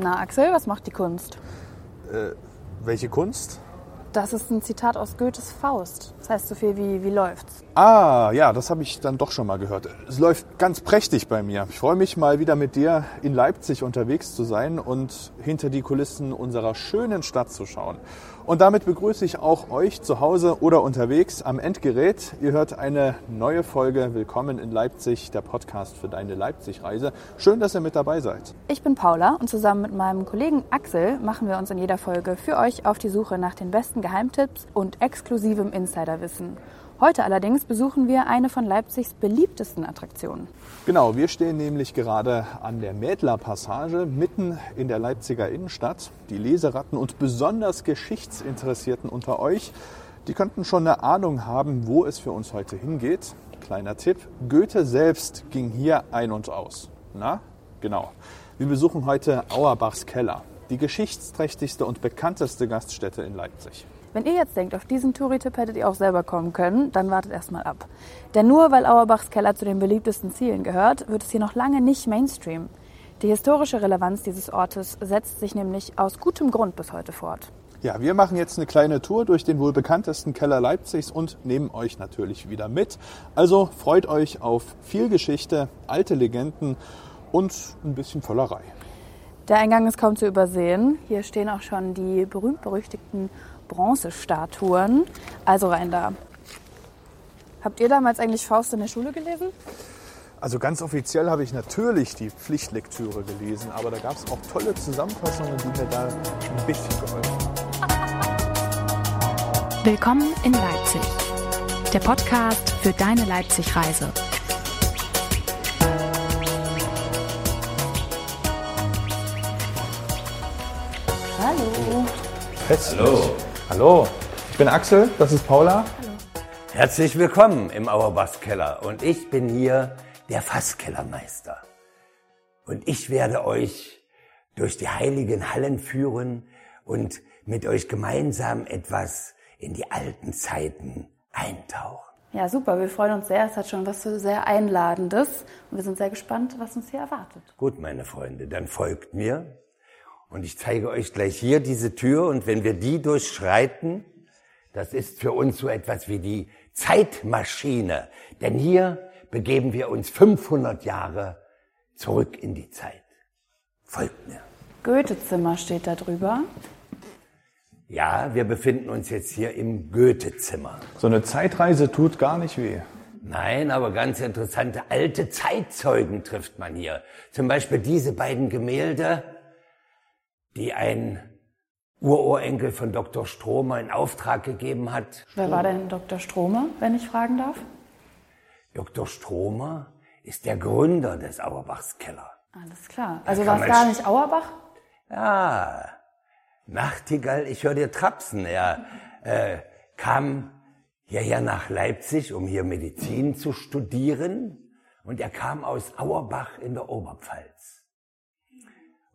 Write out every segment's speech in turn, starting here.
Na, Axel, was macht die Kunst? Äh, welche Kunst? Das ist ein Zitat aus Goethes Faust. Das heißt so viel wie, wie läuft's? Ah, ja, das habe ich dann doch schon mal gehört. Es läuft ganz prächtig bei mir. Ich freue mich mal wieder mit dir in Leipzig unterwegs zu sein und hinter die Kulissen unserer schönen Stadt zu schauen. Und damit begrüße ich auch euch zu Hause oder unterwegs am Endgerät. Ihr hört eine neue Folge Willkommen in Leipzig, der Podcast für deine Leipzig-Reise. Schön, dass ihr mit dabei seid. Ich bin Paula und zusammen mit meinem Kollegen Axel machen wir uns in jeder Folge für euch auf die Suche nach den besten Geheimtipps und exklusivem Insiderwissen. Heute allerdings besuchen wir eine von Leipzigs beliebtesten Attraktionen. Genau, wir stehen nämlich gerade an der Mädler Passage mitten in der Leipziger Innenstadt. Die Leseratten und besonders Geschichtsinteressierten unter euch, die könnten schon eine Ahnung haben, wo es für uns heute hingeht. Kleiner Tipp, Goethe selbst ging hier ein und aus. Na, genau. Wir besuchen heute Auerbachs Keller, die geschichtsträchtigste und bekannteste Gaststätte in Leipzig. Wenn ihr jetzt denkt, auf diesen Touri-Tipp hättet ihr auch selber kommen können, dann wartet erstmal ab. Denn nur weil Auerbachs Keller zu den beliebtesten Zielen gehört, wird es hier noch lange nicht Mainstream. Die historische Relevanz dieses Ortes setzt sich nämlich aus gutem Grund bis heute fort. Ja, wir machen jetzt eine kleine Tour durch den wohl bekanntesten Keller Leipzigs und nehmen euch natürlich wieder mit. Also freut euch auf viel Geschichte, alte Legenden und ein bisschen Vollerei. Der Eingang ist kaum zu übersehen. Hier stehen auch schon die berühmt-berüchtigten Bronzestatuen. Also rein da. Habt ihr damals eigentlich Faust in der Schule gelesen? Also ganz offiziell habe ich natürlich die Pflichtlektüre gelesen, aber da gab es auch tolle Zusammenfassungen, die mir da ein bisschen geholfen haben. Willkommen in Leipzig, der Podcast für deine Leipzig-Reise. Hallo. Hallo. Hallo, ich bin Axel, das ist Paula. Hallo. Herzlich willkommen im Auerbachs Keller und ich bin hier der Fasskellermeister. Und ich werde euch durch die heiligen Hallen führen und mit euch gemeinsam etwas in die alten Zeiten eintauchen. Ja, super. Wir freuen uns sehr. Es hat schon was sehr Einladendes. Und wir sind sehr gespannt, was uns hier erwartet. Gut, meine Freunde, dann folgt mir. Und ich zeige euch gleich hier diese Tür. Und wenn wir die durchschreiten, das ist für uns so etwas wie die Zeitmaschine. Denn hier begeben wir uns 500 Jahre zurück in die Zeit. Folgt mir. Goethezimmer steht da drüber. Ja, wir befinden uns jetzt hier im Goethezimmer. So eine Zeitreise tut gar nicht weh. Nein, aber ganz interessante alte Zeitzeugen trifft man hier. Zum Beispiel diese beiden Gemälde, die ein Ururenkel von Dr. Stromer in Auftrag gegeben hat. Wer war denn Dr. Stromer, wenn ich fragen darf? Dr. Stromer ist der Gründer des Auerbachs Keller. Alles klar. Also war es gar nicht Auerbach? Ja, Nachtigall, ich höre dir trapsen. Er äh, kam hierher nach Leipzig, um hier Medizin zu studieren. Und er kam aus Auerbach in der Oberpfalz.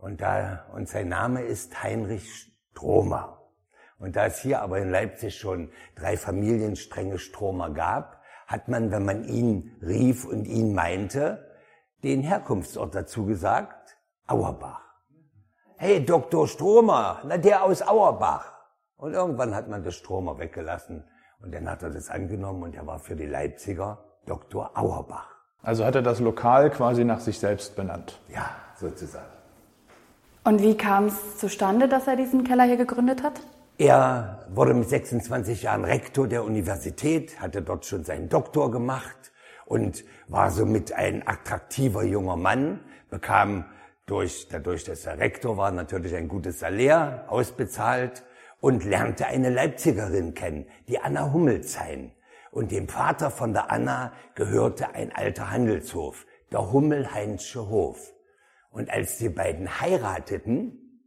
Und, da, und sein Name ist Heinrich Stromer. Und da es hier aber in Leipzig schon drei Familienstränge Stromer gab, hat man, wenn man ihn rief und ihn meinte, den Herkunftsort dazu gesagt, Auerbach. Hey, Dr. Stromer, na der aus Auerbach. Und irgendwann hat man das Stromer weggelassen und dann hat er das angenommen und er war für die Leipziger Dr. Auerbach. Also hat er das Lokal quasi nach sich selbst benannt. Ja, sozusagen. Und wie kam es zustande, dass er diesen Keller hier gegründet hat? Er wurde mit 26 Jahren Rektor der Universität, hatte dort schon seinen Doktor gemacht und war somit ein attraktiver junger Mann, bekam durch, dadurch, dass er Rektor war, natürlich ein gutes Salär ausbezahlt und lernte eine Leipzigerin kennen, die Anna Hummelzein. Und dem Vater von der Anna gehörte ein alter Handelshof, der Hummelheinsche Hof. Und als die beiden heirateten,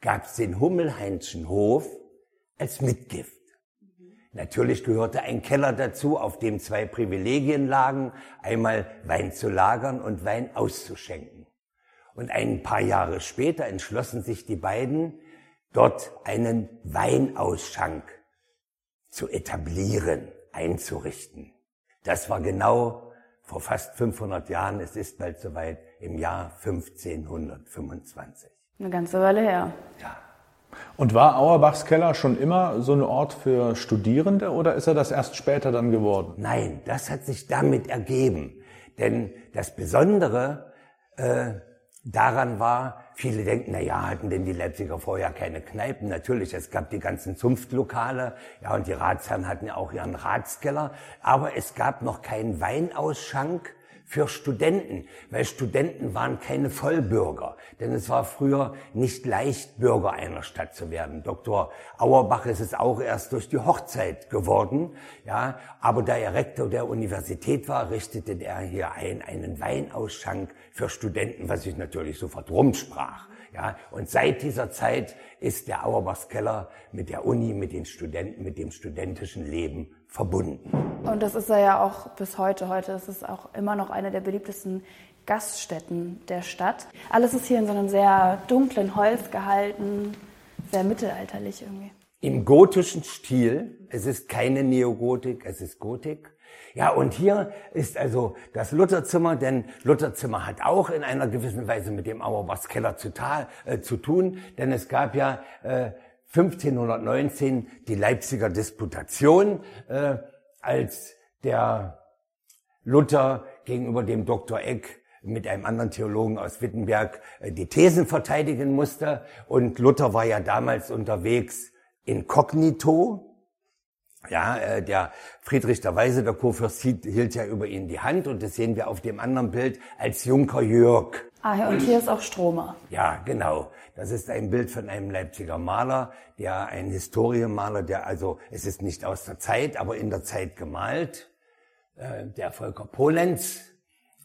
gab es den Hummelheinschen Hof als Mitgift. Natürlich gehörte ein Keller dazu, auf dem zwei Privilegien lagen, einmal Wein zu lagern und Wein auszuschenken. Und ein paar Jahre später entschlossen sich die beiden, dort einen Weinausschank zu etablieren, einzurichten. Das war genau vor fast 500 Jahren, es ist bald soweit, im Jahr 1525. Eine ganze Weile her. Ja. Und war Auerbachs Keller schon immer so ein Ort für Studierende oder ist er das erst später dann geworden? Nein, das hat sich damit ergeben. Denn das Besondere äh, daran war, viele denken, na ja, hatten denn die Leipziger vorher keine Kneipen? Natürlich, es gab die ganzen Zunftlokale, ja, und die Ratsherren hatten ja auch ihren Ratskeller, aber es gab noch keinen Weinausschank für Studenten, weil Studenten waren keine Vollbürger, denn es war früher nicht leicht, Bürger einer Stadt zu werden. Dr. Auerbach ist es auch erst durch die Hochzeit geworden, ja, aber da er Rektor der Universität war, richtete er hier ein, einen Weinausschank für Studenten, was sich natürlich sofort rumsprach. Ja, und seit dieser Zeit ist der Auerbachskeller mit der Uni, mit den Studenten, mit dem studentischen Leben verbunden. Und das ist er ja auch bis heute. Heute ist es auch immer noch eine der beliebtesten Gaststätten der Stadt. Alles ist hier in so einem sehr dunklen Holz gehalten, sehr mittelalterlich irgendwie. Im gotischen Stil. Es ist keine Neogotik, es ist Gotik. Ja, und hier ist also das Lutherzimmer, denn Lutherzimmer hat auch in einer gewissen Weise mit dem Auerbachskeller zu, äh, zu tun, denn es gab ja äh, 1519 die Leipziger Disputation, äh, als der Luther gegenüber dem Dr. Eck mit einem anderen Theologen aus Wittenberg äh, die Thesen verteidigen musste. Und Luther war ja damals unterwegs inkognito. Ja, äh, der Friedrich der Weise, der Kurfürst, hielt ja über ihn die Hand und das sehen wir auf dem anderen Bild als Junker Jörg. Ah, ja, und hier ist auch Stromer. Ja, genau. Das ist ein Bild von einem Leipziger Maler, der ein Historienmaler, der also, es ist nicht aus der Zeit, aber in der Zeit gemalt, äh, der Volker Polenz.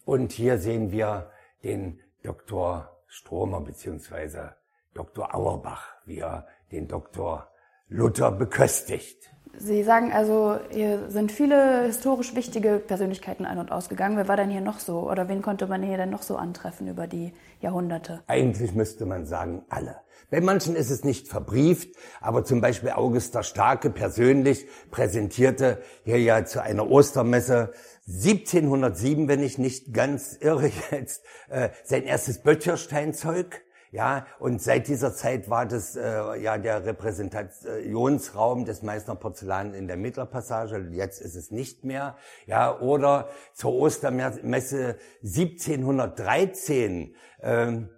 Und hier sehen wir den Dr. Stromer beziehungsweise Dr. Auerbach, wie er den Dr. Luther beköstigt. Sie sagen also, hier sind viele historisch wichtige Persönlichkeiten ein- und ausgegangen. Wer war denn hier noch so? Oder wen konnte man hier denn noch so antreffen über die Jahrhunderte? Eigentlich müsste man sagen, alle. Bei manchen ist es nicht verbrieft, aber zum Beispiel August der Starke persönlich präsentierte hier ja zu einer Ostermesse 1707, wenn ich nicht ganz irre jetzt, äh, sein erstes Böttchersteinzeug ja, und seit dieser Zeit war das äh, ja der Repräsentationsraum des Meißner Porzellan in der Mittlerpassage. Jetzt ist es nicht mehr. Ja, oder zur Ostermesse 1713 ähm,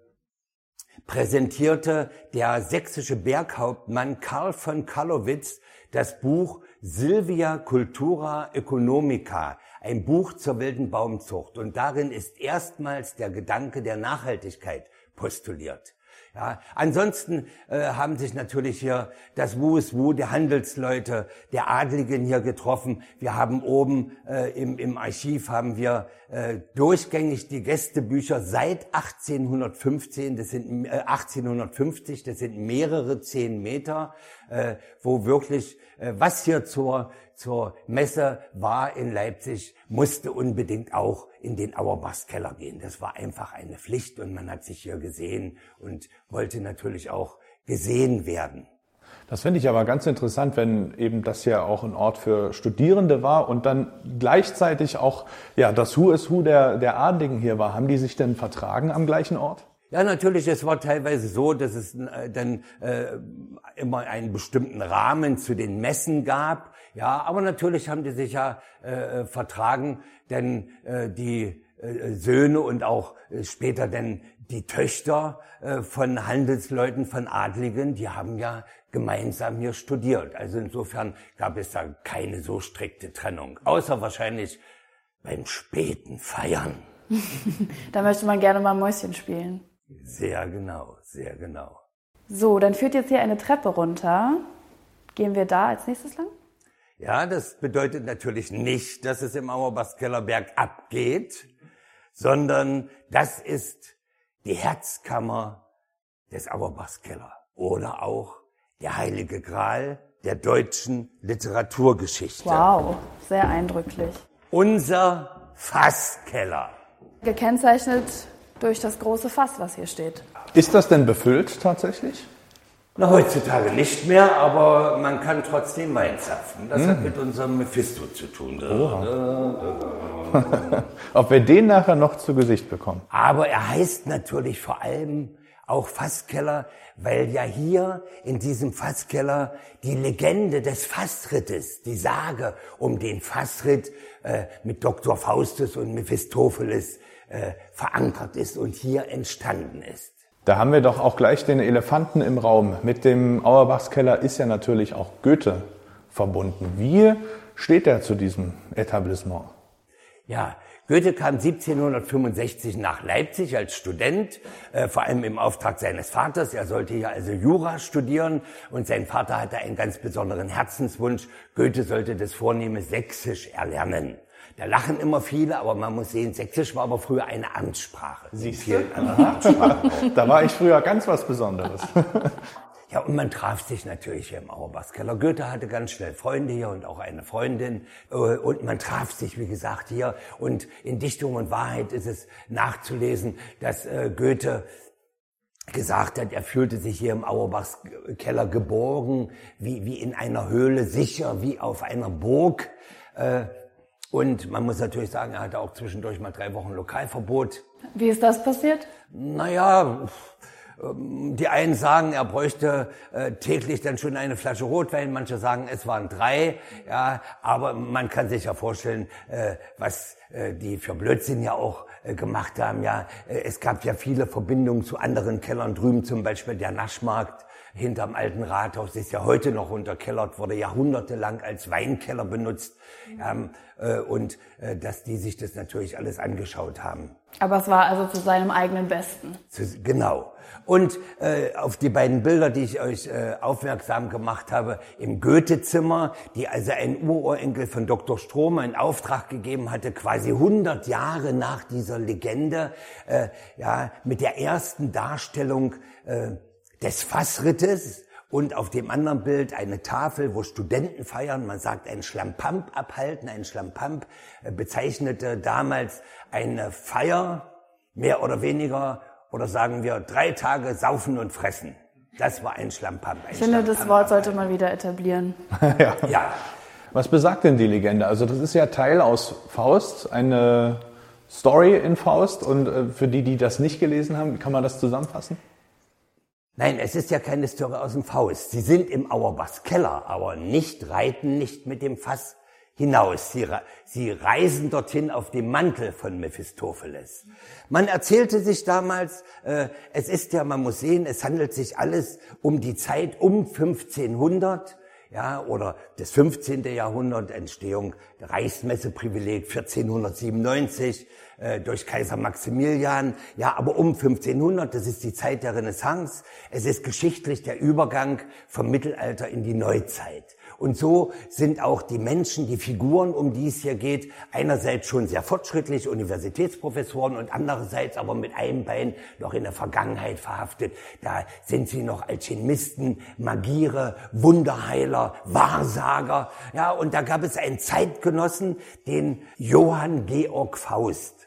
präsentierte der sächsische Berghauptmann Karl von Kallowitz das Buch Silvia Cultura Economica, ein Buch zur wilden Baumzucht. Und darin ist erstmals der Gedanke der Nachhaltigkeit postuliert. Ja, ansonsten äh, haben sich natürlich hier das Wu ist Wu der Handelsleute, der Adligen hier getroffen. Wir haben oben äh, im, im Archiv haben wir äh, durchgängig die Gästebücher seit 1815, das sind äh, 1850, das sind mehrere zehn Meter, äh, wo wirklich äh, was hier zur zur Messe war in Leipzig, musste unbedingt auch in den Auerbachskeller gehen. Das war einfach eine Pflicht und man hat sich hier gesehen und wollte natürlich auch gesehen werden. Das finde ich aber ganz interessant, wenn eben das ja auch ein Ort für Studierende war und dann gleichzeitig auch ja, das Who is Who der, der Adligen hier war. Haben die sich denn vertragen am gleichen Ort? Ja, natürlich, es war teilweise so, dass es äh, dann äh, immer einen bestimmten Rahmen zu den Messen gab. Ja, aber natürlich haben die sich ja äh, vertragen, denn äh, die äh, Söhne und auch äh, später denn die Töchter äh, von Handelsleuten, von Adligen, die haben ja gemeinsam hier studiert. Also insofern gab es da keine so strikte Trennung, außer wahrscheinlich beim späten Feiern. da möchte man gerne mal Mäuschen spielen. Sehr genau, sehr genau. So, dann führt jetzt hier eine Treppe runter. Gehen wir da als nächstes lang? Ja, das bedeutet natürlich nicht, dass es im Auerbachskeller bergab geht, sondern das ist die Herzkammer des Auerbachskeller oder auch der heilige Gral der deutschen Literaturgeschichte. Wow, sehr eindrücklich. Unser Fasskeller. Gekennzeichnet durch das große Fass, was hier steht. Ist das denn befüllt tatsächlich? Na, heutzutage nicht mehr, aber man kann trotzdem Wein zapfen. Das mhm. hat mit unserem Mephisto zu tun. Ob wir den nachher noch zu Gesicht bekommen. Aber er heißt natürlich vor allem auch Fasskeller, weil ja hier in diesem Fasskeller die Legende des Fassrittes, die Sage um den Fassritt äh, mit Dr. Faustus und Mephistopheles äh, verankert ist und hier entstanden ist. Da haben wir doch auch gleich den Elefanten im Raum. Mit dem Auerbachskeller ist ja natürlich auch Goethe verbunden. Wie steht er zu diesem Etablissement? Ja, Goethe kam 1765 nach Leipzig als Student, äh, vor allem im Auftrag seines Vaters. Er sollte hier also Jura studieren und sein Vater hatte einen ganz besonderen Herzenswunsch. Goethe sollte das vornehme Sächsisch erlernen. Da lachen immer viele, aber man muss sehen, Sächsisch war aber früher eine Amtssprache. Siehst du? Da war ich früher ganz was Besonderes. Ja, und man traf sich natürlich hier im Auerbachskeller. Goethe hatte ganz schnell Freunde hier und auch eine Freundin. Äh, und man traf sich, wie gesagt, hier. Und in Dichtung und Wahrheit ist es nachzulesen, dass äh, Goethe gesagt hat, er fühlte sich hier im Auerbachskeller geborgen, wie, wie in einer Höhle, sicher wie auf einer Burg. Und man muss natürlich sagen, er hatte auch zwischendurch mal drei Wochen Lokalverbot. Wie ist das passiert? Naja, ähm, die einen sagen, er bräuchte äh, täglich dann schon eine Flasche Rotwein, manche sagen, es waren drei, ja, aber man kann sich ja vorstellen, äh, was äh, die für Blödsinn ja auch gemacht haben, ja. Es gab ja viele Verbindungen zu anderen Kellern drüben, zum Beispiel der Naschmarkt hinterm alten Rathaus ist ja heute noch unterkellert, wurde jahrhundertelang als Weinkeller benutzt. Ähm, äh, und äh, dass die sich das natürlich alles angeschaut haben. Aber es war also zu seinem eigenen Besten. Zu, genau. Und äh, auf die beiden Bilder, die ich euch äh, aufmerksam gemacht habe, im Goethe-Zimmer, die also ein Urorenkel von Dr. Stromer in Auftrag gegeben hatte, quasi 100 Jahre nach dieser Legende, äh, ja, mit der ersten Darstellung äh, des Fassrittes und auf dem anderen Bild eine Tafel, wo Studenten feiern. Man sagt ein Schlampamp abhalten. Ein Schlampamp äh, bezeichnete damals eine Feier, mehr oder weniger, oder sagen wir drei Tage saufen und fressen. Das war ein Schlampamp. Ein ich finde, das Wort sollte man wieder etablieren. ja. ja. Was besagt denn die Legende? Also das ist ja Teil aus Faust, eine Story in Faust. Und äh, für die, die das nicht gelesen haben, kann man das zusammenfassen? Nein, es ist ja keine Story aus dem Faust. Sie sind im Auerbachs Keller, aber nicht reiten nicht mit dem Fass hinaus. Sie, sie reisen dorthin auf dem Mantel von Mephistopheles. Man erzählte sich damals, äh, es ist ja, man muss sehen, es handelt sich alles um die Zeit um 1500 ja, oder das 15. Jahrhundert, Entstehung der Reichsmesseprivileg 1497 äh, durch Kaiser Maximilian, ja, aber um 1500, das ist die Zeit der Renaissance, es ist geschichtlich der Übergang vom Mittelalter in die Neuzeit. Und so sind auch die Menschen, die Figuren, um die es hier geht, einerseits schon sehr fortschrittlich, Universitätsprofessoren und andererseits aber mit einem Bein noch in der Vergangenheit verhaftet. Da sind sie noch Alchemisten, Magiere, Wunderheiler, Wahrsager. Ja, und da gab es einen Zeitgenossen, den Johann Georg Faust,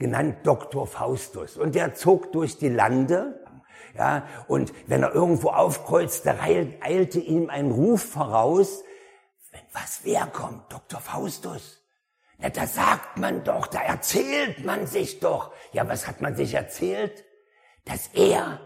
genannt Dr. Faustus. Und der zog durch die Lande ja, und wenn er irgendwo aufkreuzte, eilte ihm ein Ruf voraus, wenn was wer kommt, Dr. Faustus. Ja, da sagt man doch, da erzählt man sich doch. Ja, was hat man sich erzählt? Dass er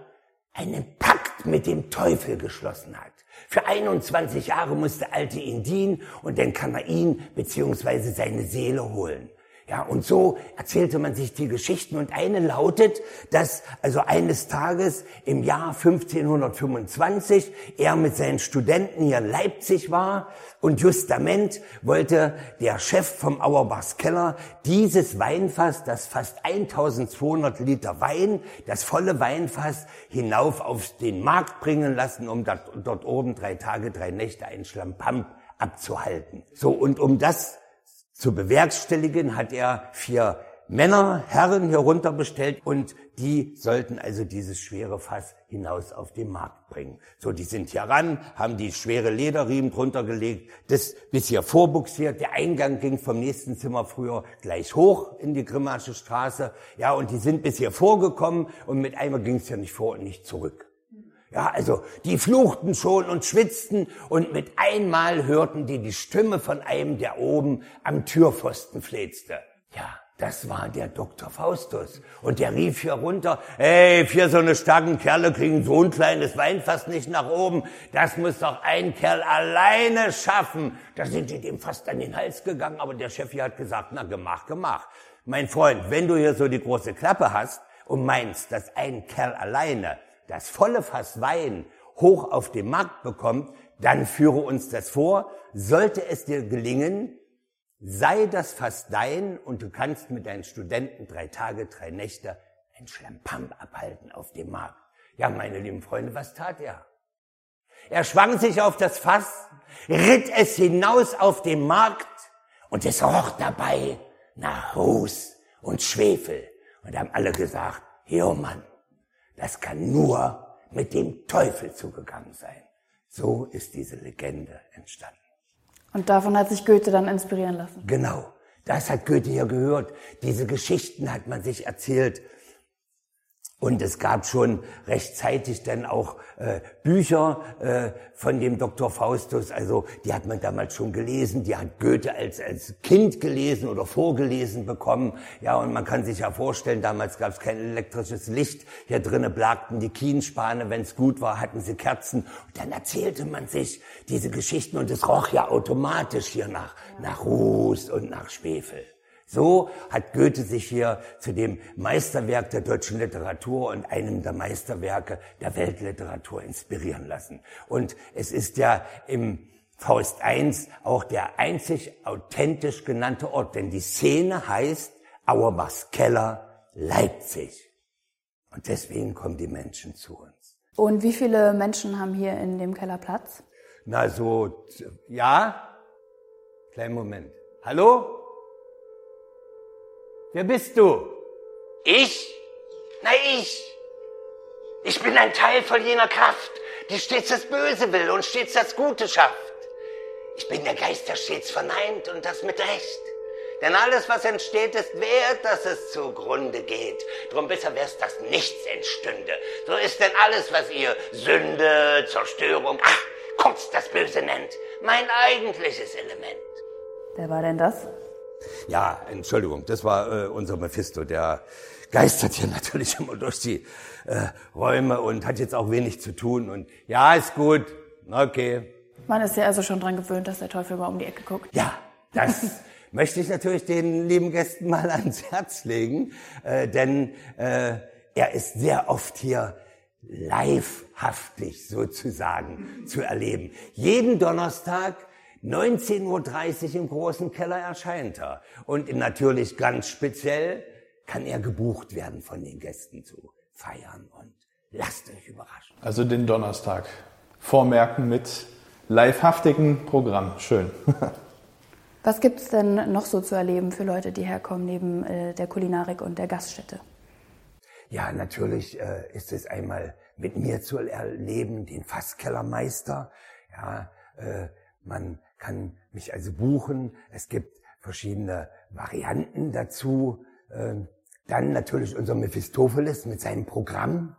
einen Pakt mit dem Teufel geschlossen hat. Für 21 Jahre muss der Alte ihn dienen und dann kann er ihn beziehungsweise seine Seele holen. Ja, und so erzählte man sich die Geschichten und eine lautet, dass also eines Tages im Jahr 1525 er mit seinen Studenten hier in Leipzig war und justament wollte der Chef vom Auerbachs Keller dieses Weinfass, das fast 1200 Liter Wein, das volle Weinfass hinauf auf den Markt bringen lassen, um dort, dort oben drei Tage, drei Nächte ein Schlampamp abzuhalten. So, und um das zu bewerkstelligen hat er vier Männer, Herren hier runter bestellt und die sollten also dieses schwere Fass hinaus auf den Markt bringen. So, die sind hier ran, haben die schwere Lederriemen drunter gelegt, das bis hier vorbuxiert. Der Eingang ging vom nächsten Zimmer früher gleich hoch in die Grimmasche Straße. Ja, und die sind bis hier vorgekommen und mit einmal ging es ja nicht vor und nicht zurück. Ja, also die fluchten schon und schwitzten und mit einmal hörten die die Stimme von einem, der oben am Türpfosten flezte. Ja, das war der Dr. Faustus. Und der rief hier runter, hey, vier so eine starken Kerle kriegen so ein kleines Weinfass nicht nach oben. Das muss doch ein Kerl alleine schaffen. Da sind die dem fast an den Hals gegangen, aber der Chef hier hat gesagt, na, gemacht, gemacht. Mein Freund, wenn du hier so die große Klappe hast und meinst, dass ein Kerl alleine das volle Fass Wein hoch auf den Markt bekommt, dann führe uns das vor. Sollte es dir gelingen, sei das fast dein und du kannst mit deinen Studenten drei Tage, drei Nächte ein Schlampam abhalten auf dem Markt. Ja, meine lieben Freunde, was tat er? Er schwang sich auf das Fass, ritt es hinaus auf den Markt und es roch dabei nach Ruß und Schwefel. Und haben alle gesagt, Jo Mann, das kann nur mit dem Teufel zugegangen sein. So ist diese Legende entstanden. Und davon hat sich Goethe dann inspirieren lassen. Genau. Das hat Goethe ja gehört. Diese Geschichten hat man sich erzählt. Und es gab schon rechtzeitig dann auch äh, Bücher äh, von dem Dr. Faustus. Also die hat man damals schon gelesen. Die hat Goethe als, als Kind gelesen oder vorgelesen bekommen. Ja, und man kann sich ja vorstellen, damals gab es kein elektrisches Licht. Hier drinnen blagten die Kienspane. Wenn es gut war, hatten sie Kerzen. Und dann erzählte man sich diese Geschichten und es roch ja automatisch hier nach, nach Ruß und nach Schwefel. So hat Goethe sich hier zu dem Meisterwerk der deutschen Literatur und einem der Meisterwerke der Weltliteratur inspirieren lassen. Und es ist ja im Faust I auch der einzig authentisch genannte Ort, denn die Szene heißt Auerbachs Keller, Leipzig. Und deswegen kommen die Menschen zu uns. Und wie viele Menschen haben hier in dem Keller Platz? Na so, ja? Kleinen Moment. Hallo? Wer bist du? Ich? Na, ich. Ich bin ein Teil von jener Kraft, die stets das Böse will und stets das Gute schafft. Ich bin der Geist, der stets verneint und das mit Recht. Denn alles, was entsteht, ist wert, dass es zugrunde geht. Drum besser wär's, dass nichts entstünde. So ist denn alles, was ihr Sünde, Zerstörung, ach, kurz das Böse nennt, mein eigentliches Element. Wer war denn das? Ja, Entschuldigung, das war äh, unser Mephisto, der geistert hier natürlich immer durch die äh, Räume und hat jetzt auch wenig zu tun. Und ja, ist gut, okay. Man ist ja also schon dran gewöhnt, dass der Teufel mal um die Ecke guckt. Ja, das möchte ich natürlich den lieben Gästen mal ans Herz legen, äh, denn äh, er ist sehr oft hier livehaftig sozusagen zu erleben. Jeden Donnerstag 19.30 Uhr im großen Keller erscheint er. Und natürlich ganz speziell kann er gebucht werden von den Gästen zu feiern und lasst euch überraschen. Also den Donnerstag vormerken mit livehaftigem Programm. Schön. Was gibt es denn noch so zu erleben für Leute, die herkommen neben äh, der Kulinarik und der Gaststätte? Ja, natürlich äh, ist es einmal mit mir zu erleben, den Fasskellermeister. Ja, äh, man kann mich also buchen. Es gibt verschiedene Varianten dazu. Ähm, dann natürlich unser Mephistopheles mit seinem Programm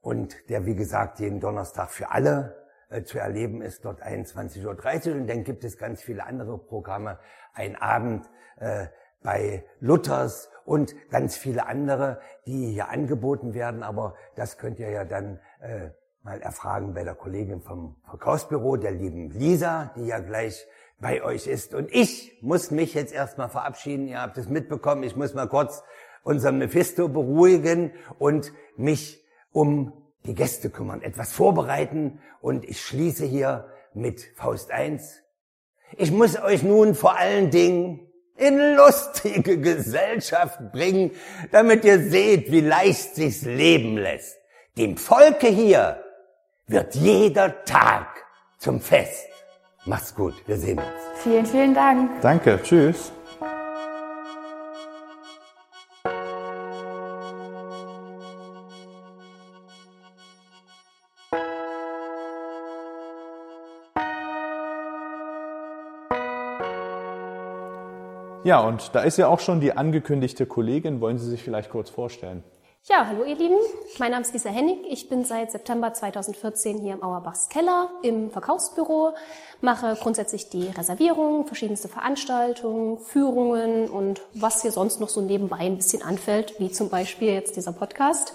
und der, wie gesagt, jeden Donnerstag für alle äh, zu erleben ist, dort 21.30 Uhr. Und dann gibt es ganz viele andere Programme. Ein Abend äh, bei Luthers und ganz viele andere, die hier angeboten werden. Aber das könnt ihr ja dann äh, mal erfragen bei der Kollegin vom Verkaufsbüro, der lieben Lisa, die ja gleich bei euch ist. Und ich muss mich jetzt erstmal verabschieden. Ihr habt es mitbekommen. Ich muss mal kurz unseren Mephisto beruhigen und mich um die Gäste kümmern, etwas vorbereiten. Und ich schließe hier mit Faust 1. Ich muss euch nun vor allen Dingen in lustige Gesellschaft bringen, damit ihr seht, wie leicht sich's leben lässt. Dem Volke hier wird jeder Tag zum Fest. Macht's gut, wir sehen uns. Vielen, vielen Dank. Danke, tschüss. Ja, und da ist ja auch schon die angekündigte Kollegin. Wollen Sie sich vielleicht kurz vorstellen? Ja, hallo ihr Lieben. Mein Name ist Lisa Hennig. Ich bin seit September 2014 hier im Auerbachs Keller im Verkaufsbüro, mache grundsätzlich die Reservierung, verschiedenste Veranstaltungen, Führungen und was hier sonst noch so nebenbei ein bisschen anfällt, wie zum Beispiel jetzt dieser Podcast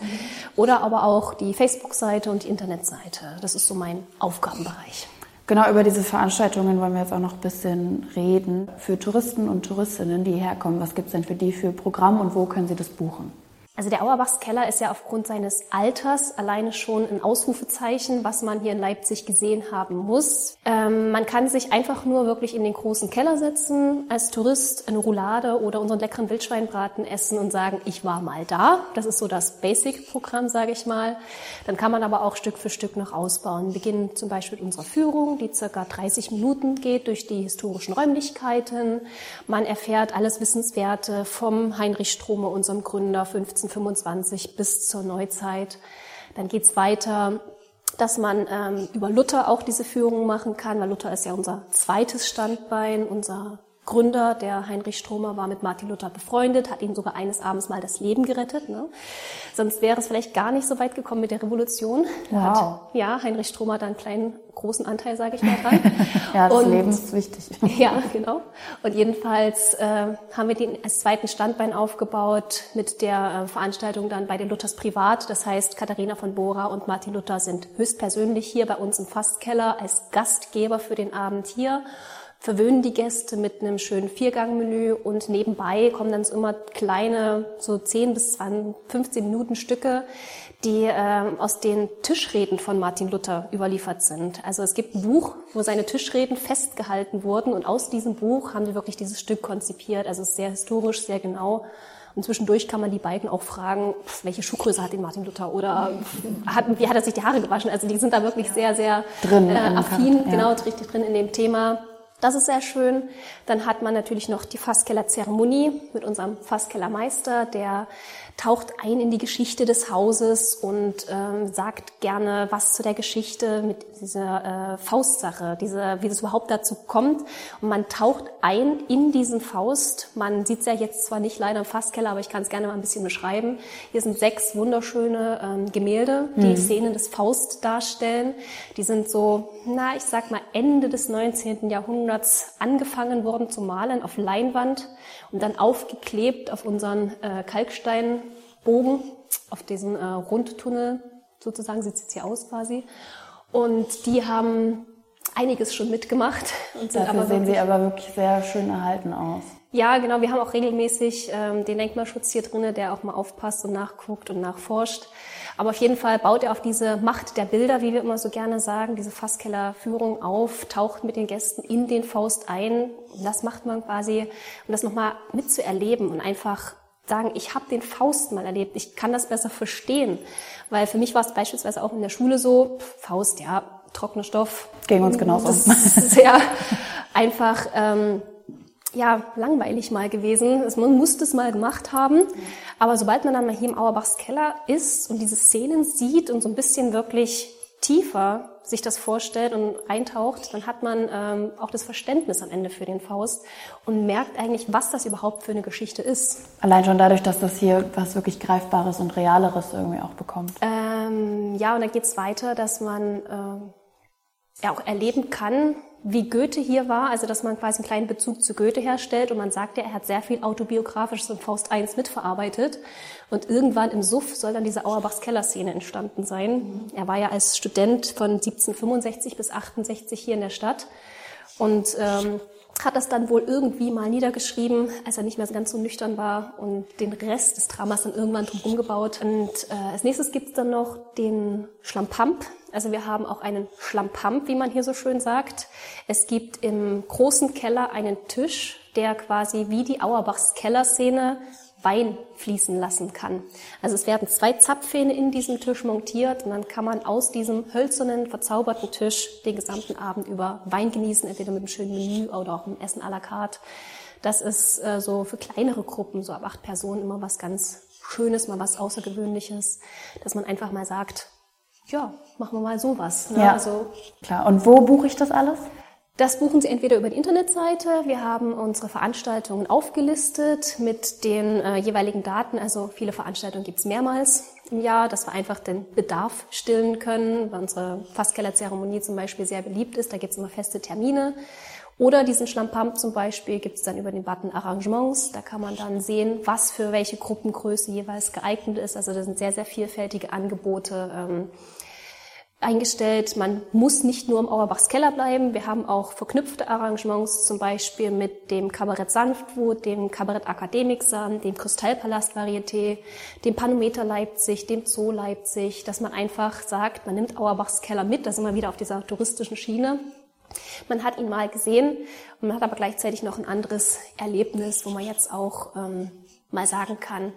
oder aber auch die Facebook-Seite und die Internetseite. Das ist so mein Aufgabenbereich. Genau über diese Veranstaltungen wollen wir jetzt auch noch ein bisschen reden. Für Touristen und Touristinnen, die herkommen, was gibt es denn für die für Programm und wo können sie das buchen? Also der Auerbachs Keller ist ja aufgrund seines Alters alleine schon ein Ausrufezeichen, was man hier in Leipzig gesehen haben muss. Ähm, man kann sich einfach nur wirklich in den großen Keller setzen, als Tourist eine Roulade oder unseren leckeren Wildschweinbraten essen und sagen, ich war mal da. Das ist so das Basic-Programm, sage ich mal. Dann kann man aber auch Stück für Stück noch ausbauen. Wir beginnen zum Beispiel mit unserer Führung, die circa 30 Minuten geht durch die historischen Räumlichkeiten. Man erfährt alles Wissenswerte vom Heinrich Strome, unserem Gründer, 15 1525 bis zur Neuzeit. Dann geht's weiter, dass man ähm, über Luther auch diese Führung machen kann, weil Luther ist ja unser zweites Standbein, unser Gründer, der Heinrich Stromer, war mit Martin Luther befreundet, hat ihm sogar eines Abends mal das Leben gerettet. Ne? Sonst wäre es vielleicht gar nicht so weit gekommen mit der Revolution. Wow. Hat, ja, Heinrich Stromer hat einen kleinen, großen Anteil, sage ich mal, dran. ja, das und, Leben ist wichtig. ja, genau. Und jedenfalls äh, haben wir den als zweiten Standbein aufgebaut mit der äh, Veranstaltung dann bei den Luthers privat. Das heißt, Katharina von Bora und Martin Luther sind höchstpersönlich hier bei uns im Fastkeller als Gastgeber für den Abend hier verwöhnen die Gäste mit einem schönen Viergangmenü und nebenbei kommen dann so immer kleine, so 10 bis 20, 15 Minuten Stücke, die äh, aus den Tischreden von Martin Luther überliefert sind. Also es gibt ein Buch, wo seine Tischreden festgehalten wurden und aus diesem Buch haben sie wirklich dieses Stück konzipiert. Also es ist sehr historisch, sehr genau. Und zwischendurch kann man die beiden auch fragen, welche Schuhgröße hat den Martin Luther oder hat, wie hat er sich die Haare gewaschen? Also die sind da wirklich sehr, sehr drin, äh, affin, ja. genau, richtig drin in dem Thema. Das ist sehr schön. Dann hat man natürlich noch die Fasskellerzeremonie mit unserem Fasskellermeister, der taucht ein in die Geschichte des Hauses und ähm, sagt gerne was zu der Geschichte mit dieser äh, Faustsache, diese, wie das überhaupt dazu kommt. Und man taucht ein in diesen Faust. Man sieht es ja jetzt zwar nicht leider im Fasskeller, aber ich kann es gerne mal ein bisschen beschreiben. Hier sind sechs wunderschöne ähm, Gemälde, die mhm. Szenen des Faust darstellen. Die sind so, na, ich sag mal, Ende des 19. Jahrhunderts angefangen worden zu malen auf Leinwand und dann aufgeklebt auf unseren äh, Kalksteinbogen, auf diesen äh, Rundtunnel sozusagen, sieht es jetzt hier aus quasi. Und die haben einiges schon mitgemacht. Und sind Dafür aber sehen sie aber wirklich sehr schön erhalten aus. Ja, genau. Wir haben auch regelmäßig ähm, den Denkmalschutz hier drinnen, der auch mal aufpasst und nachguckt und nachforscht. Aber auf jeden Fall baut er auf diese Macht der Bilder, wie wir immer so gerne sagen, diese Fasskellerführung auf, taucht mit den Gästen in den Faust ein. Und das macht man quasi, um das nochmal mitzuerleben und einfach sagen, ich habe den Faust mal erlebt, ich kann das besser verstehen. Weil für mich war es beispielsweise auch in der Schule so, Faust, ja, trockener Stoff. Gegen uns genauso. Das ist sehr einfach. Ähm, ja, langweilig mal gewesen. Man musste es mal gemacht haben. Aber sobald man dann mal hier im Auerbachs Keller ist und diese Szenen sieht und so ein bisschen wirklich tiefer sich das vorstellt und eintaucht, dann hat man ähm, auch das Verständnis am Ende für den Faust und merkt eigentlich, was das überhaupt für eine Geschichte ist. Allein schon dadurch, dass das hier was wirklich Greifbares und Realeres irgendwie auch bekommt. Ähm, ja, und dann geht's weiter, dass man äh, ja auch erleben kann, wie Goethe hier war, also dass man quasi einen kleinen Bezug zu Goethe herstellt und man sagt ja, er hat sehr viel autobiografisches in Faust I mitverarbeitet und irgendwann im Suff soll dann diese Auerbachs Kellerszene entstanden sein. Er war ja als Student von 1765 bis 68 hier in der Stadt und ähm, hat das dann wohl irgendwie mal niedergeschrieben, als er nicht mehr ganz so nüchtern war und den Rest des Dramas dann irgendwann drum gebaut. Und äh, als nächstes gibt's dann noch den Schlampamp. Also wir haben auch einen Schlampamp, wie man hier so schön sagt. Es gibt im großen Keller einen Tisch, der quasi wie die Auerbachs Kellerszene Wein fließen lassen kann. Also es werden zwei Zapfhähne in diesem Tisch montiert und dann kann man aus diesem hölzernen, verzauberten Tisch den gesamten Abend über Wein genießen, entweder mit einem schönen Menü oder auch einem Essen à la carte. Das ist äh, so für kleinere Gruppen, so ab acht Personen, immer was ganz Schönes, mal was Außergewöhnliches, dass man einfach mal sagt, ja, machen wir mal sowas. Ne? Ja, also, klar. Und wo buche ich das alles? Das buchen Sie entweder über die Internetseite. Wir haben unsere Veranstaltungen aufgelistet mit den äh, jeweiligen Daten. Also viele Veranstaltungen gibt es mehrmals im Jahr, dass wir einfach den Bedarf stillen können, weil unsere Fasskellerzeremonie zum Beispiel sehr beliebt ist. Da gibt es immer feste Termine. Oder diesen Schlampamp zum Beispiel gibt es dann über den Button Arrangements. Da kann man dann sehen, was für welche Gruppengröße jeweils geeignet ist. Also das sind sehr, sehr vielfältige Angebote. Ähm, eingestellt. Man muss nicht nur im Auerbachs Keller bleiben. Wir haben auch verknüpfte Arrangements, zum Beispiel mit dem Kabarett Sanftwut, dem Kabarett Akademiksan, dem Kristallpalast Varieté, dem Panometer Leipzig, dem Zoo Leipzig, dass man einfach sagt, man nimmt Auerbachs Keller mit, da sind wir wieder auf dieser touristischen Schiene. Man hat ihn mal gesehen und man hat aber gleichzeitig noch ein anderes Erlebnis, wo man jetzt auch ähm, mal sagen kann,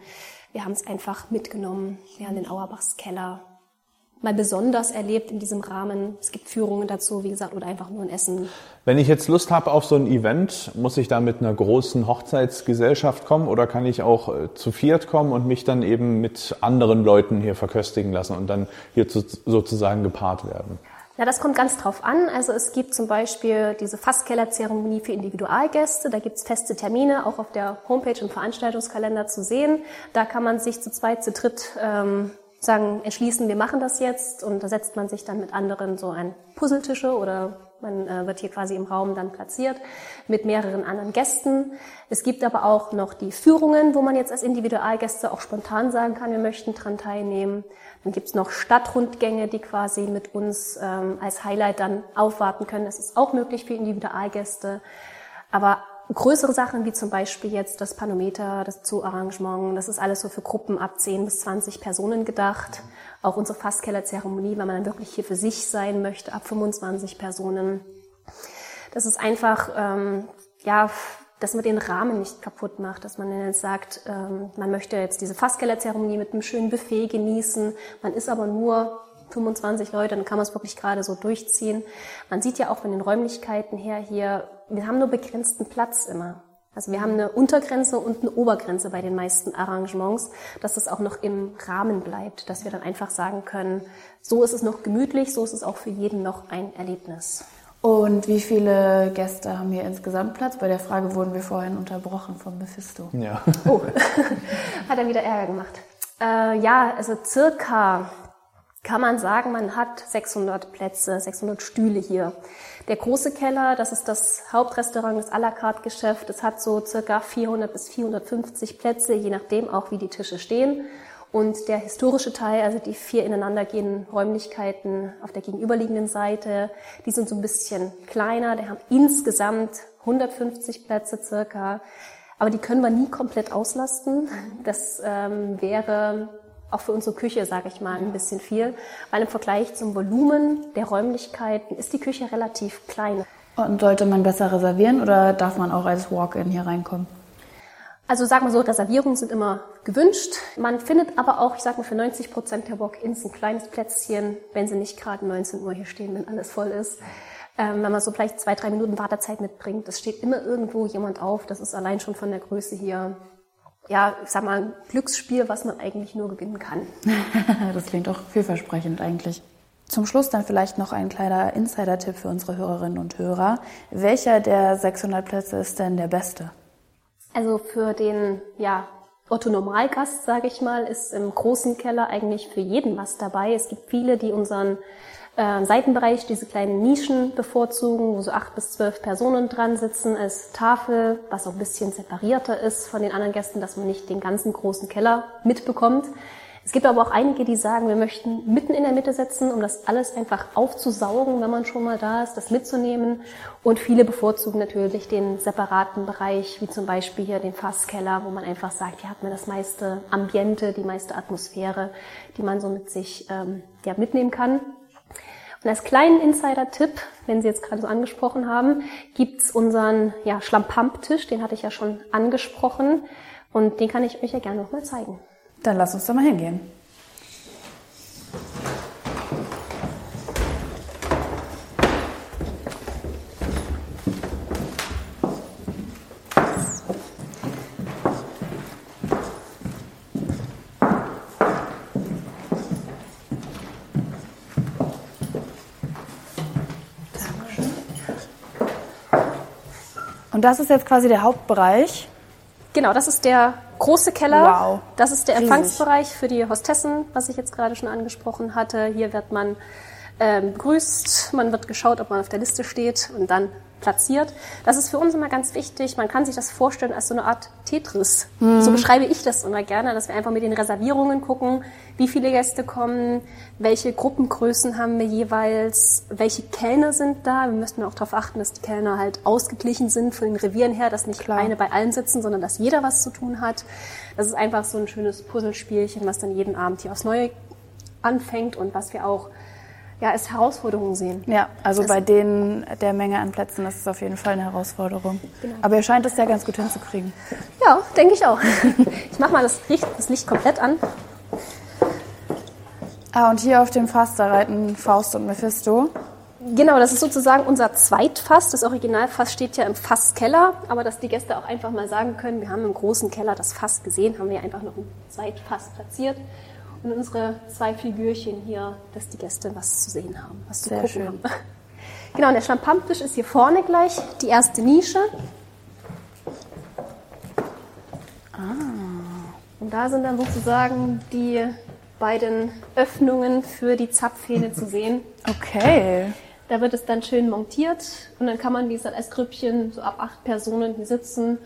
wir haben es einfach mitgenommen, wir haben den Auerbachs Keller mal besonders erlebt in diesem Rahmen. Es gibt Führungen dazu, wie gesagt, oder einfach nur ein Essen. Wenn ich jetzt Lust habe auf so ein Event, muss ich da mit einer großen Hochzeitsgesellschaft kommen oder kann ich auch äh, zu viert kommen und mich dann eben mit anderen Leuten hier verköstigen lassen und dann hier zu, sozusagen gepaart werden? Ja, das kommt ganz drauf an. Also es gibt zum Beispiel diese Fasskellerzeremonie für Individualgäste. Da gibt es feste Termine, auch auf der Homepage und Veranstaltungskalender zu sehen. Da kann man sich zu zweit, zu dritt ähm, sagen, entschließen, wir machen das jetzt und da setzt man sich dann mit anderen so ein Puzzletische oder man äh, wird hier quasi im Raum dann platziert mit mehreren anderen Gästen. Es gibt aber auch noch die Führungen, wo man jetzt als Individualgäste auch spontan sagen kann, wir möchten dran teilnehmen. Dann gibt's noch Stadtrundgänge, die quasi mit uns ähm, als Highlight dann aufwarten können. Das ist auch möglich für Individualgäste. Aber größere Sachen wie zum Beispiel jetzt das Panometer, das Zoo-Arrangement, das ist alles so für Gruppen ab 10 bis 20 Personen gedacht. Auch unsere Fasskellerzeremonie, wenn man dann wirklich hier für sich sein möchte, ab 25 Personen. Das ist einfach, ähm, ja, dass man den Rahmen nicht kaputt macht, dass man dann jetzt sagt, ähm, man möchte jetzt diese Fasskellerzeremonie mit einem schönen Buffet genießen, man ist aber nur 25 Leute, dann kann man es wirklich gerade so durchziehen. Man sieht ja auch von den Räumlichkeiten her hier, wir haben nur begrenzten Platz immer. Also wir haben eine Untergrenze und eine Obergrenze bei den meisten Arrangements, dass es auch noch im Rahmen bleibt, dass wir dann einfach sagen können, so ist es noch gemütlich, so ist es auch für jeden noch ein Erlebnis. Und wie viele Gäste haben hier insgesamt Platz? Bei der Frage wurden wir vorhin unterbrochen vom Mephisto. Ja. Oh, hat er wieder Ärger gemacht. Äh, ja, also circa kann man sagen, man hat 600 Plätze, 600 Stühle hier. Der große Keller, das ist das Hauptrestaurant, das à la carte Geschäft, das hat so circa 400 bis 450 Plätze, je nachdem auch wie die Tische stehen. Und der historische Teil, also die vier ineinandergehenden Räumlichkeiten auf der gegenüberliegenden Seite, die sind so ein bisschen kleiner. Die haben insgesamt 150 Plätze circa. Aber die können wir nie komplett auslasten. Das ähm, wäre auch für unsere Küche, sage ich mal, ein bisschen viel, weil im Vergleich zum Volumen der Räumlichkeiten ist die Küche relativ klein. Und sollte man besser reservieren oder darf man auch als Walk-in hier reinkommen? Also sag mal so, Reservierungen sind immer gewünscht. Man findet aber auch, ich sag mal, für 90 Prozent der Walk-ins ein kleines Plätzchen, wenn sie nicht gerade 19 Uhr hier stehen, wenn alles voll ist. Ähm, wenn man so vielleicht zwei, drei Minuten Wartezeit mitbringt, es steht immer irgendwo jemand auf. Das ist allein schon von der Größe hier ja, ich sag mal, ein Glücksspiel, was man eigentlich nur gewinnen kann. das klingt auch vielversprechend eigentlich. Zum Schluss dann vielleicht noch ein kleiner Insider-Tipp für unsere Hörerinnen und Hörer. Welcher der 600 Plätze ist denn der beste? Also für den ja, Otto-Normalgast, sage ich mal, ist im großen Keller eigentlich für jeden was dabei. Es gibt viele, die unseren äh, Seitenbereich diese kleinen Nischen bevorzugen, wo so acht bis zwölf Personen dran sitzen als Tafel, was auch ein bisschen separierter ist von den anderen Gästen, dass man nicht den ganzen großen Keller mitbekommt. Es gibt aber auch einige, die sagen, wir möchten mitten in der Mitte sitzen, um das alles einfach aufzusaugen, wenn man schon mal da ist, das mitzunehmen. Und viele bevorzugen natürlich den separaten Bereich, wie zum Beispiel hier den Fasskeller, wo man einfach sagt, hier hat man das meiste Ambiente, die meiste Atmosphäre, die man so mit sich ähm, ja, mitnehmen kann. Und als kleinen Insider-Tipp, wenn Sie jetzt gerade so angesprochen haben, gibt's unseren ja, Schlampamp-Tisch, den hatte ich ja schon angesprochen und den kann ich euch ja gerne nochmal zeigen. Dann lass uns da mal hingehen. Und das ist jetzt quasi der Hauptbereich. Genau, das ist der große Keller. Wow. Das ist der Riesig. Empfangsbereich für die Hostessen, was ich jetzt gerade schon angesprochen hatte. Hier wird man ähm, begrüßt, man wird geschaut, ob man auf der Liste steht und dann platziert. Das ist für uns immer ganz wichtig. Man kann sich das vorstellen als so eine Art Tetris. So beschreibe ich das immer gerne, dass wir einfach mit den Reservierungen gucken, wie viele Gäste kommen, welche Gruppengrößen haben wir jeweils, welche Kellner sind da. Wir müssen auch darauf achten, dass die Kellner halt ausgeglichen sind von den Revieren her, dass nicht Klar. eine bei allen sitzen, sondern dass jeder was zu tun hat. Das ist einfach so ein schönes Puzzlespielchen, was dann jeden Abend hier aufs Neue anfängt und was wir auch ja, als Herausforderung sehen. Ja, also Das- bei denen der Menge an Plätzen ist es auf jeden Fall eine Herausforderung. Genau. Aber ihr scheint es ja ganz gut hinzukriegen. Ja, denke ich auch. Ich mache mal das Licht, das Licht komplett an. Ah, und hier auf dem Fass, da reiten Faust und Mephisto. Genau, das ist sozusagen unser Zweitfass. Das Originalfass steht ja im Fasskeller, aber dass die Gäste auch einfach mal sagen können, wir haben im großen Keller das Fass gesehen, haben wir einfach noch ein Zweitfass platziert. Und unsere zwei Figürchen hier, dass die Gäste was zu sehen haben, was zu Sehr gucken schön. haben. Genau, und der Champagner-Tisch ist hier vorne gleich, die erste Nische. Und da sind dann sozusagen die beiden Öffnungen für die Zapfhähne zu sehen. Okay. Da wird es dann schön montiert und dann kann man, wie gesagt, als Grüppchen so ab acht Personen hier sitzen.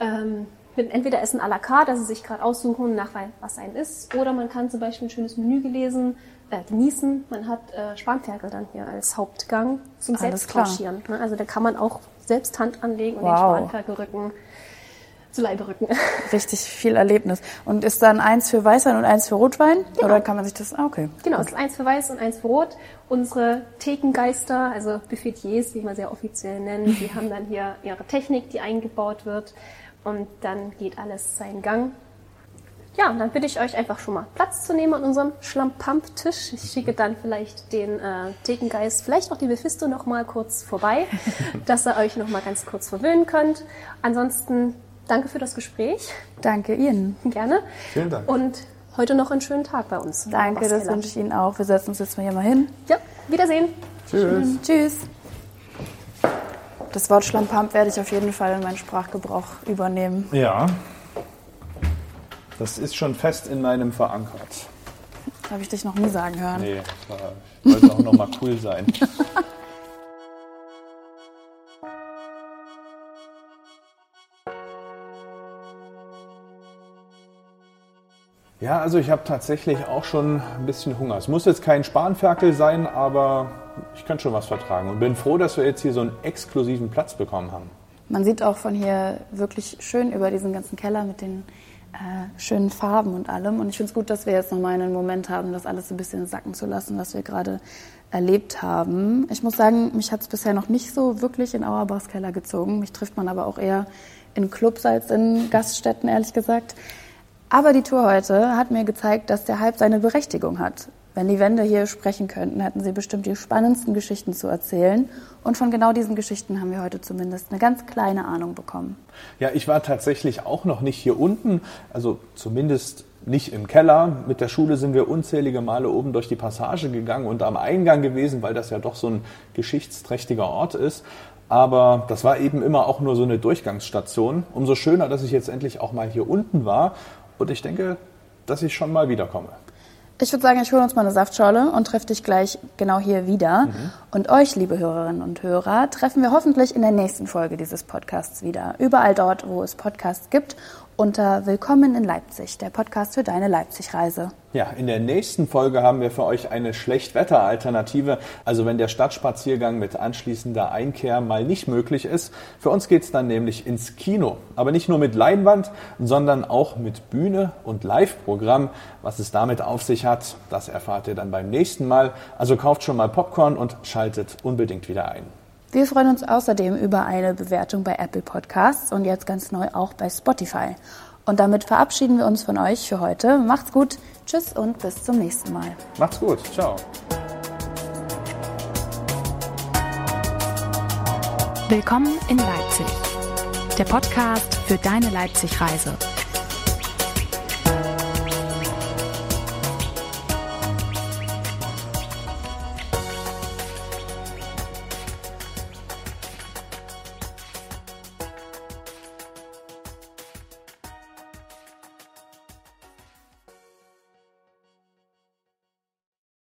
Ähm, entweder Essen à la carte, dass sie sich gerade aussuchen, nach was ein ist, oder man kann zum Beispiel ein schönes Menü gelesen, äh, genießen. Man hat äh, Spanferkel dann hier als Hauptgang zum. Selbstmarschieren. Ne? Also da kann man auch selbst Hand anlegen und Wow. den Spanferkelrücken zu Leibe rücken. Richtig viel Erlebnis. Und ist dann eins für Weißwein und eins für Rotwein? Oder kann man sich das. Ah, okay. Genau, es ist eins für weiß und eins für rot. Unsere Thekengeister, also Buffetiers, wie wir sehr offiziell nennen, die haben dann hier ihre Technik, die eingebaut wird. Und dann geht alles seinen Gang. Ja, und dann bitte ich euch einfach schon mal Platz zu nehmen an unserem Schlampamp-Tisch. Ich schicke dann vielleicht den äh, Thekengeist, vielleicht auch die Mephisto noch mal kurz vorbei, dass ihr euch noch mal ganz kurz verwöhnen könnt. Ansonsten danke für das Gespräch. Danke Ihnen. Gerne. Vielen Dank. Und heute noch einen schönen Tag bei uns. Danke, das wünsche ich Ihnen auch. Wir setzen uns jetzt mal hier mal hin. Ja, Wiedersehen. Tschüss. Tschüss. Das Wort Schlampamp werde ich auf jeden Fall in meinen Sprachgebrauch übernehmen. Ja. Das ist schon fest in meinem verankert. Habe ich dich noch nie sagen hören. Nee, ich wollte auch noch mal cool sein. Ja, also ich habe tatsächlich auch schon ein bisschen Hunger. Es muss jetzt kein Spanferkel sein, aber ich könnte schon was vertragen. Und bin froh, dass wir jetzt hier so einen exklusiven Platz bekommen haben. Man sieht auch von hier wirklich schön über diesen ganzen Keller mit den äh, schönen Farben und allem. Und ich finde es gut, dass wir jetzt nochmal einen Moment haben, das alles ein bisschen sacken zu lassen, was wir gerade erlebt haben. Ich muss sagen, mich hat es bisher noch nicht so wirklich in Auerbachs Keller gezogen. Mich trifft man aber auch eher in Clubs als in Gaststätten, ehrlich gesagt. Aber die Tour heute hat mir gezeigt, dass der Hype seine Berechtigung hat. Wenn die Wände hier sprechen könnten, hätten sie bestimmt die spannendsten Geschichten zu erzählen. Und von genau diesen Geschichten haben wir heute zumindest eine ganz kleine Ahnung bekommen. Ja, ich war tatsächlich auch noch nicht hier unten, also zumindest nicht im Keller. Mit der Schule sind wir unzählige Male oben durch die Passage gegangen und am Eingang gewesen, weil das ja doch so ein geschichtsträchtiger Ort ist. Aber das war eben immer auch nur so eine Durchgangsstation. Umso schöner, dass ich jetzt endlich auch mal hier unten war. Und ich denke, dass ich schon mal wiederkomme. Ich würde sagen, ich hole uns mal eine Saftschorle und treffe dich gleich genau hier wieder. Und euch, liebe Hörerinnen und Hörer, treffen wir hoffentlich in der nächsten Folge dieses Podcasts wieder. Überall dort, wo es Podcasts gibt, unter Willkommen in Leipzig, der Podcast für deine Leipzig-Reise. Ja, in der nächsten Folge haben wir für euch eine Schlechtwetter-Alternative. Also wenn der Stadtspaziergang mit anschließender Einkehr mal nicht möglich ist. Für uns geht's dann nämlich ins Kino. Aber nicht nur mit Leinwand, sondern auch mit Bühne und Live-Programm. Was es damit auf sich hat, das erfahrt ihr dann beim nächsten Mal. Also kauft schon mal Popcorn und schaltet unbedingt wieder ein. Wir freuen uns außerdem über eine Bewertung bei Apple Podcasts und jetzt ganz neu auch bei Spotify. Und damit verabschieden wir uns von euch für heute. Macht's gut, tschüss und bis zum nächsten Mal. Macht's gut. Ciao. Willkommen in Leipzig. Der Podcast für deine Leipzig-Reise.